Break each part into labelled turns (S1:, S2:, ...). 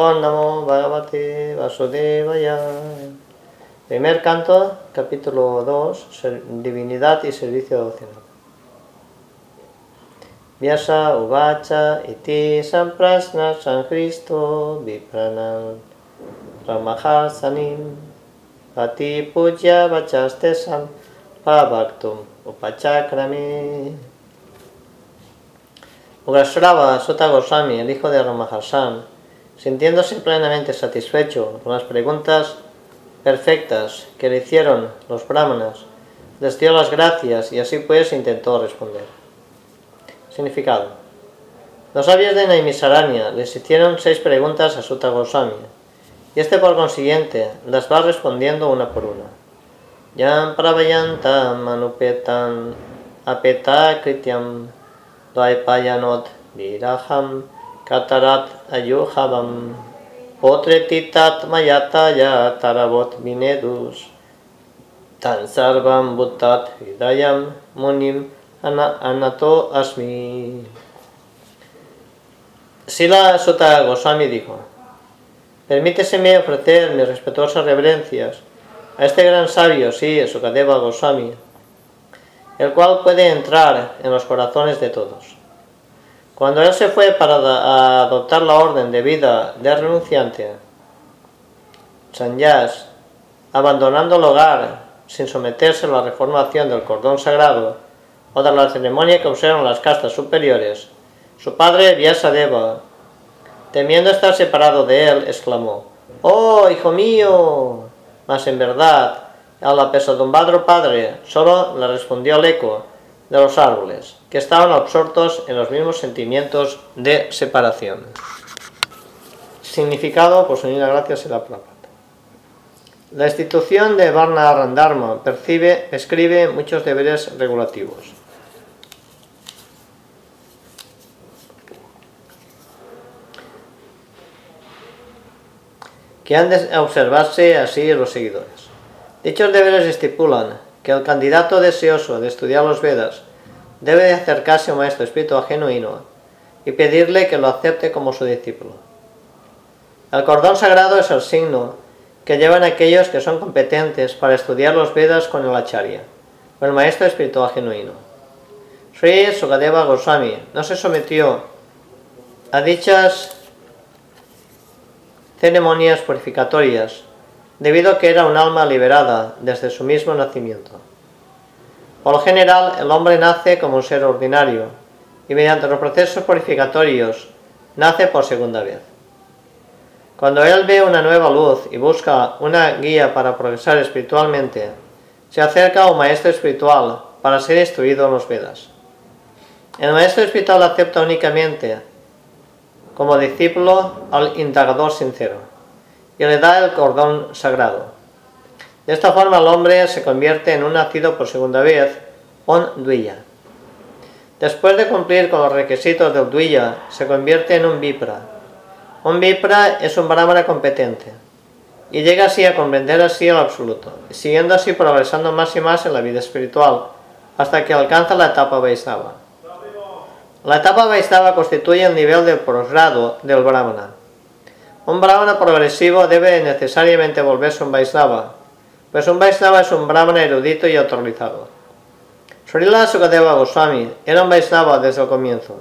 S1: Om Bhagavate Vasudevaya. Primer canto, capítulo 2, Divinidad y Servicio Devocional. Vyasa Uvacha Iti Samprasna Sankhristo Vipranam Ramahar Sanim Pati Puja Vachastesam Pavaktum Upachakrami Ugrasrava Sutta Goswami, el hijo de Ramaharsan, sintiéndose plenamente satisfecho con las preguntas perfectas que le hicieron los brahmanas, les dio las gracias y así pues intentó responder. Significado. Los sabios de Naimisaranya les hicieron seis preguntas a Sutta Goswami, y este por consiguiente las va respondiendo una por una. Yam pravayantam manupetam apeta krityam dvaipayanot viraham katarat ayuhavam Potretitat mayataya tarabot vinedus tan sarvam buttat hidayam munim anato asmi. Sila Sota Goswami dijo, permíteseme ofrecer mis respetuosas reverencias a este gran sabio, sí, Sukadeva Goswami, el cual puede entrar en los corazones de todos. Cuando él se fue para adoptar la orden de vida de renunciante, Sanyas, abandonando el hogar sin someterse a la reformación del cordón sagrado o de la ceremonia que usaron las castas superiores, su padre Vyasadeva, temiendo estar separado de él, exclamó, ¡Oh, hijo mío! Mas en verdad, al apesadumbrado padre solo le respondió el eco de los árboles, que estaban absortos en los mismos sentimientos de separación. Significado, por su gracias y la plata. La institución de Varna Randharma percibe, escribe muchos deberes regulativos. que han de observarse así los seguidores. Dichos deberes estipulan que el candidato deseoso de estudiar los Vedas debe de acercarse a un maestro espiritual genuino y pedirle que lo acepte como su discípulo. El cordón sagrado es el signo que llevan aquellos que son competentes para estudiar los Vedas con el Acharya, o el maestro espiritual genuino. Sri Sukadeva Goswami no se sometió a dichas ceremonias purificatorias debido a que era un alma liberada desde su mismo nacimiento. Por lo general, el hombre nace como un ser ordinario y mediante los procesos purificatorios nace por segunda vez. Cuando él ve una nueva luz y busca una guía para progresar espiritualmente, se acerca a un maestro espiritual para ser instruido en los Vedas. El maestro espiritual acepta únicamente como discípulo al indagador sincero y le da el cordón sagrado. De esta forma el hombre se convierte en un nacido por segunda vez, on duilla. Después de cumplir con los requisitos del duilla, se convierte en un vipra. Un vipra es un brahmana competente y llega así a comprender así el absoluto, siguiendo así progresando más y más en la vida espiritual, hasta que alcanza la etapa Vaisnava. La etapa Vaisnava constituye el nivel del posgrado del brahmana. Un brahmana progresivo debe necesariamente volverse un Vaisnava, pues un Vaisnava es un brahmana erudito y autorizado. Srila Sukadeva Goswami era un Vaisnava desde el comienzo,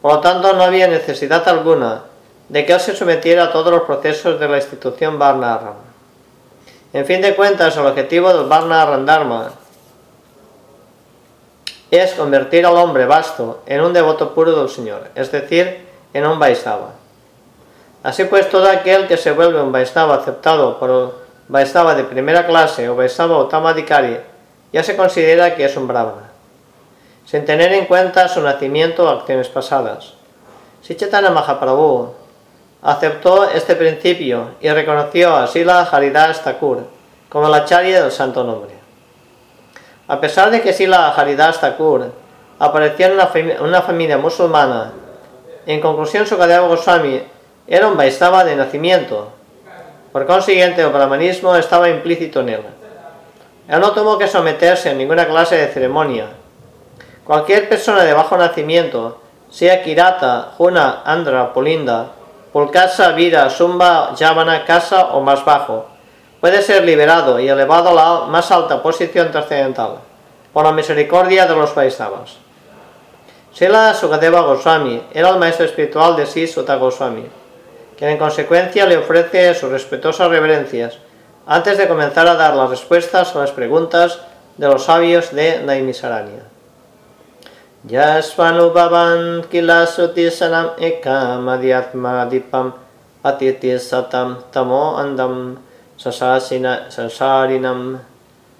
S1: por lo tanto no había necesidad alguna de que él se sometiera a todos los procesos de la institución Varna En fin de cuentas, el objetivo del Varna Dharma es convertir al hombre vasto en un devoto puro del Señor, es decir, en un Vaisnava. Así pues, todo aquel que se vuelve un Vaisnava aceptado por Vaisnava de primera clase o Vaisnava Uttamadikari ya se considera que es un Brahmana, sin tener en cuenta su nacimiento o acciones pasadas. Si Chaitanya Mahaprabhu aceptó este principio y reconoció a Sila Haridas Thakur como la charia del santo nombre. A pesar de que Sila Haridas Thakur apareció en una, familia musulmana, en conclusión Sukadeva Goswami era un Vaisnava de nacimiento. Por consiguiente, el brahmanismo estaba implícito en él. Él no tuvo que someterse a ninguna clase de ceremonia. Cualquier persona de bajo nacimiento, sea Kirata, Juna, Andra, Polinda, Pulkasa, Vira, Sumba, Yavana, Casa o más bajo, puede ser liberado y elevado a la más alta posición trascendental, por la misericordia de los Vaisnavas. Sela Sukadeva Goswami era el maestro espiritual de Sisuta Goswami, quien en consecuencia le ofrece sus respetuosas reverencias antes de comenzar a dar las respuestas a las preguntas de los sabios de Naimisaranya. Yasvanubhavan kilasuti ekam adhyatma dipam atiti satam tamo andam sasasina sasarinam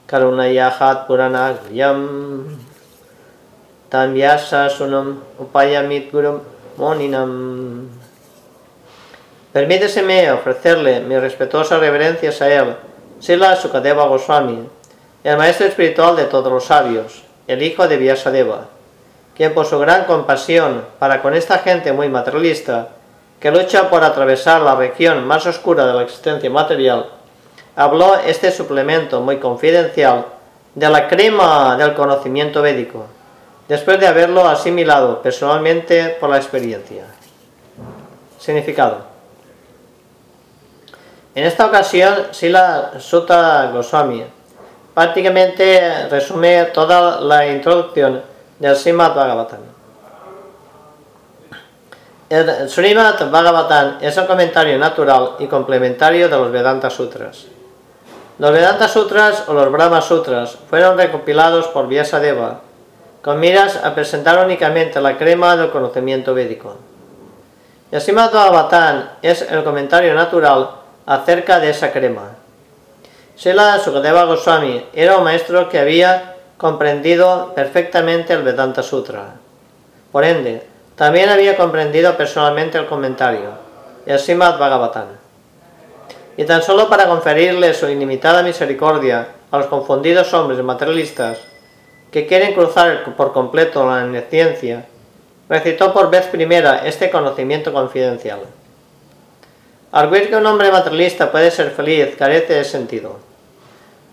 S1: karunayahat puranagyam tamyasa sunam upayamit gurum moninam Permíteseme ofrecerle mis respetuosas reverencias a él, Sila Sukadeva Goswami, el maestro espiritual de todos los sabios, el hijo de Vyasadeva quien por su gran compasión para con esta gente muy materialista, que lucha por atravesar la región más oscura de la existencia material, habló este suplemento muy confidencial de la crema del conocimiento védico, después de haberlo asimilado personalmente por la experiencia. Significado. En esta ocasión, Sila Sutta Goswami prácticamente resume toda la introducción del Srimad Bhagavatam. El Srimad Bhagavatam es un comentario natural y complementario de los Vedanta Sutras. Los Vedanta Sutras o los Brahma Sutras fueron recopilados por Vyasadeva con miras a presentar únicamente la crema del conocimiento védico. El Srimad Bhagavatam es el comentario natural acerca de esa crema. Sela Sukadeva Goswami era un maestro que había comprendido perfectamente el Vedanta Sutra. Por ende, también había comprendido personalmente el comentario, el Srimad Bhagavatam. Y tan solo para conferirle su ilimitada misericordia a los confundidos hombres materialistas que quieren cruzar por completo la ciencia, recitó por vez primera este conocimiento confidencial. Arguir que un hombre materialista puede ser feliz carece de sentido.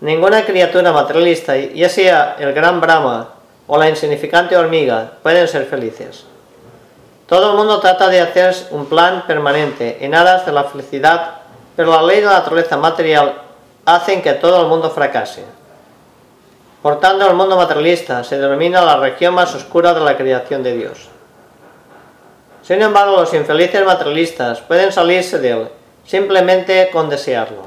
S1: Ninguna criatura materialista, ya sea el gran Brahma o la insignificante hormiga, pueden ser felices. Todo el mundo trata de hacer un plan permanente en aras de la felicidad, pero la ley de la naturaleza material hace que todo el mundo fracase. Por tanto, el mundo materialista se denomina la región más oscura de la creación de Dios. Sin embargo, los infelices materialistas pueden salirse de él simplemente con desearlo.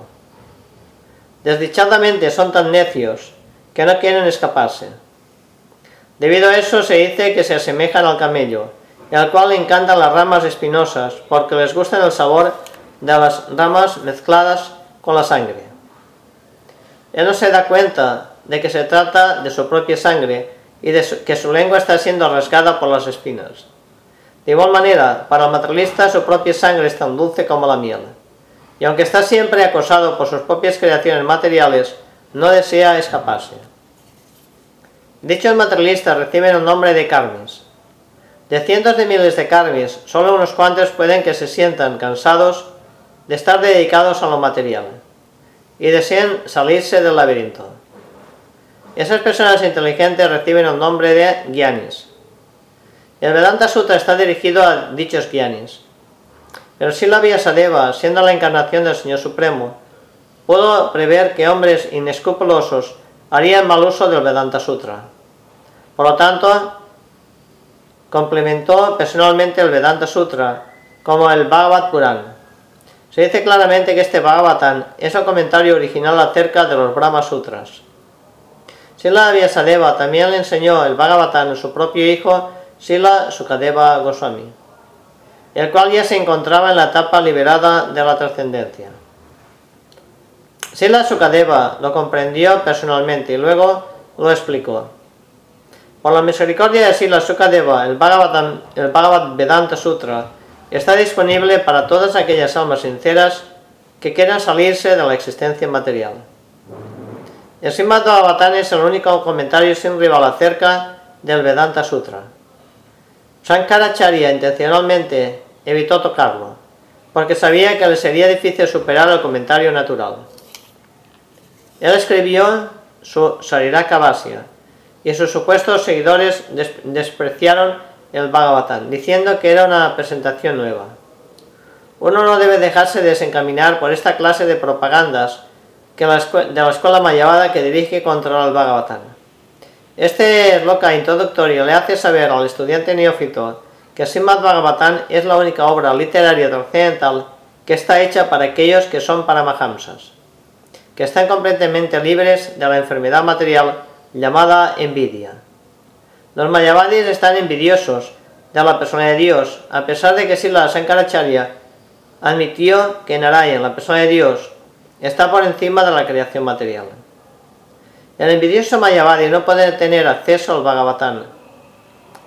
S1: Desdichadamente son tan necios que no quieren escaparse. Debido a eso se dice que se asemejan al camello, al cual le encantan las ramas espinosas porque les gusta el sabor de las ramas mezcladas con la sangre. Él no se da cuenta de que se trata de su propia sangre y de que su lengua está siendo rasgada por las espinas. De igual manera, para el materialista su propia sangre es tan dulce como la miel y aunque está siempre acosado por sus propias creaciones materiales, no desea escaparse. Dichos materialistas reciben el nombre de karmis. De cientos de miles de karmis, solo unos cuantos pueden que se sientan cansados de estar dedicados a lo material y deseen salirse del laberinto. Esas personas inteligentes reciben el nombre de gyanis. El Vedanta Sutra está dirigido a dichos gyanis. Pero si la Vyasadeva, siendo la encarnación del Señor Supremo, pudo prever que hombres inescrupulosos harían mal uso del Vedanta Sutra. Por lo tanto, complementó personalmente el Vedanta Sutra como el Bhagavad Puran. Se dice claramente que este Bhagavatam es un comentario original acerca de los Brahma Sutras. Sila Vyasadeva también le enseñó el Bhagavatam a su propio hijo Sila Sukadeva Goswami el cual ya se encontraba en la etapa liberada de la trascendencia. Sila Sukadeva lo comprendió personalmente y luego lo explicó. Por la misericordia de Sila Sukadeva, el Bhagavad, el Bhagavad Vedanta Sutra está disponible para todas aquellas almas sinceras que quieran salirse de la existencia material. El Srimad Bhagavatam es el único comentario sin rival acerca del Vedanta Sutra. Shankaracharya intencionalmente evitó tocarlo, porque sabía que le sería difícil superar el comentario natural. Él escribió su Sariraka y sus supuestos seguidores despreciaron el Bhagavatam, diciendo que era una presentación nueva. Uno no debe dejarse desencaminar por esta clase de propagandas que de la escuela Mayavada que dirige contra el Bhagavatam. Este loca introductorio le hace saber al estudiante neófito que Srimad Bhagavatam es la única obra literaria occidental que está hecha para aquellos que son paramahamsas, que están completamente libres de la enfermedad material llamada envidia. Los mayavadis están envidiosos de la persona de Dios, a pesar de que Sila Sankaracharya admitió que Narayan, la persona de Dios, está por encima de la creación material. El envidioso Mayavadi no puede tener acceso al Bhagavatam,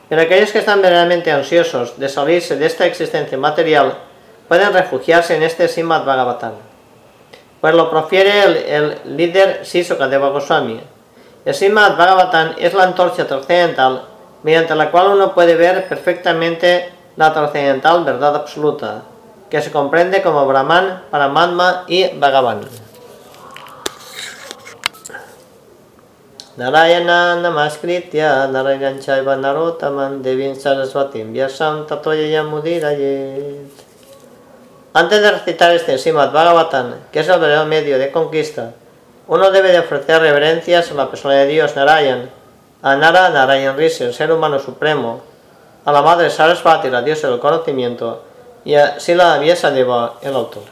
S1: pero aquellos que están verdaderamente ansiosos de salirse de esta existencia material pueden refugiarse en este Srimad Bhagavatam. Pues lo profiere el, líder Sisukadeva Goswami. El Srimad Bhagavatam es la antorcha trascendental mediante la cual uno puede ver perfectamente la trascendental verdad absoluta, que se comprende como Brahman, Paramatma y Bhagavan. Narayana Namaskritya Narayan Chaiva Narotaman Devin Saraswatim Vyasam Tatoyaya Mudirayet Antes de recitar este Simad Bhagavatam, que es el verdadero medio de conquista, uno debe de ofrecer reverencias a la persona de Dios Narayan, a Nara Narayan Rishi, el ser humano supremo, a la madre Saraswati, la diosa del conocimiento, y a Sila Vyasadeva, el autor.